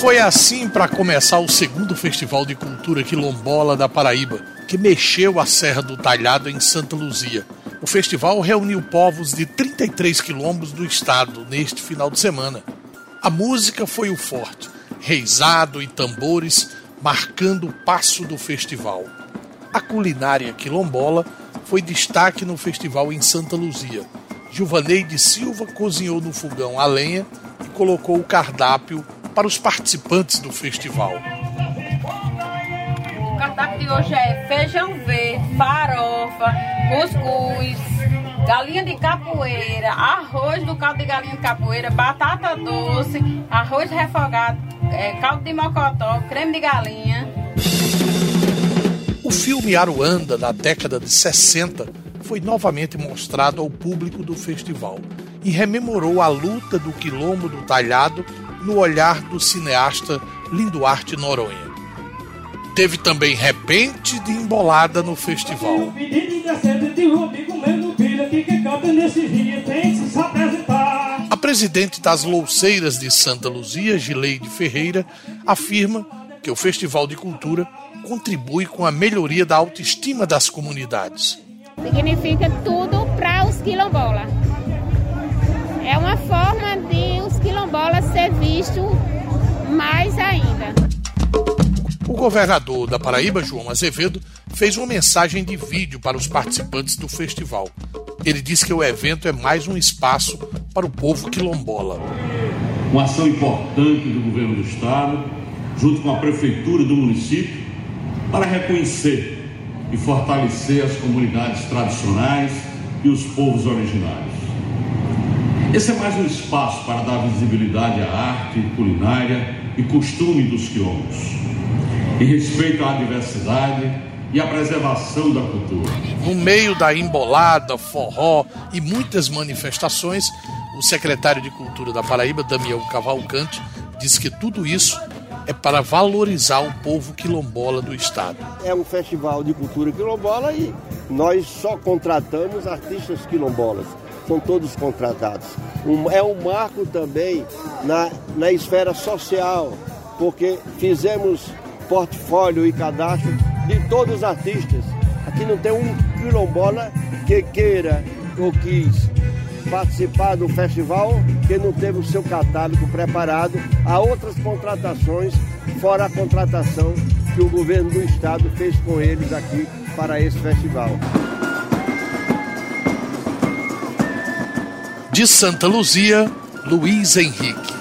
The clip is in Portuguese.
Foi assim para começar o segundo Festival de Cultura Quilombola da Paraíba, que mexeu a Serra do Talhado em Santa Luzia. O festival reuniu povos de 33 quilombos do estado neste final de semana. A música foi o forte, reizado e tambores marcando o passo do festival. A culinária quilombola foi destaque no festival em Santa Luzia. Gilvaneide Silva cozinhou no fogão a lenha e colocou o cardápio para os participantes do festival. O cardápio de hoje é feijão verde, farofa, cuscuz, galinha de capoeira, arroz do caldo de galinha de capoeira, batata doce, arroz refogado, é, caldo de mocotó, creme de galinha. O filme Aruanda, da década de 60, foi novamente mostrado ao público do festival e rememorou a luta do quilombo do talhado no olhar do cineasta Linduarte Noronha. Teve também repente de embolada no festival. A presidente das Louceiras de Santa Luzia, Gileide Ferreira, afirma que o Festival de Cultura contribui com a melhoria da autoestima das comunidades. Significa tudo para os quilombolas. Visto mais ainda. O governador da Paraíba, João Azevedo, fez uma mensagem de vídeo para os participantes do festival. Ele disse que o evento é mais um espaço para o povo quilombola. Uma ação importante do governo do estado, junto com a prefeitura do município, para reconhecer e fortalecer as comunidades tradicionais e os povos originários. Esse é mais um espaço para dar visibilidade à arte, culinária e costume dos quilombos, em respeito à diversidade e à preservação da cultura. No meio da embolada, forró e muitas manifestações, o secretário de Cultura da Paraíba, Damião Cavalcante, disse que tudo isso é para valorizar o povo quilombola do estado. É um festival de cultura quilombola e nós só contratamos artistas quilombolas. São todos contratados. Um, é um marco também na, na esfera social, porque fizemos portfólio e cadastro de todos os artistas. Aqui não tem um quilombola que queira ou quis participar do festival que não teve o seu catálogo preparado. Há outras contratações, fora a contratação que o governo do estado fez com eles aqui para esse festival. De Santa Luzia, Luiz Henrique.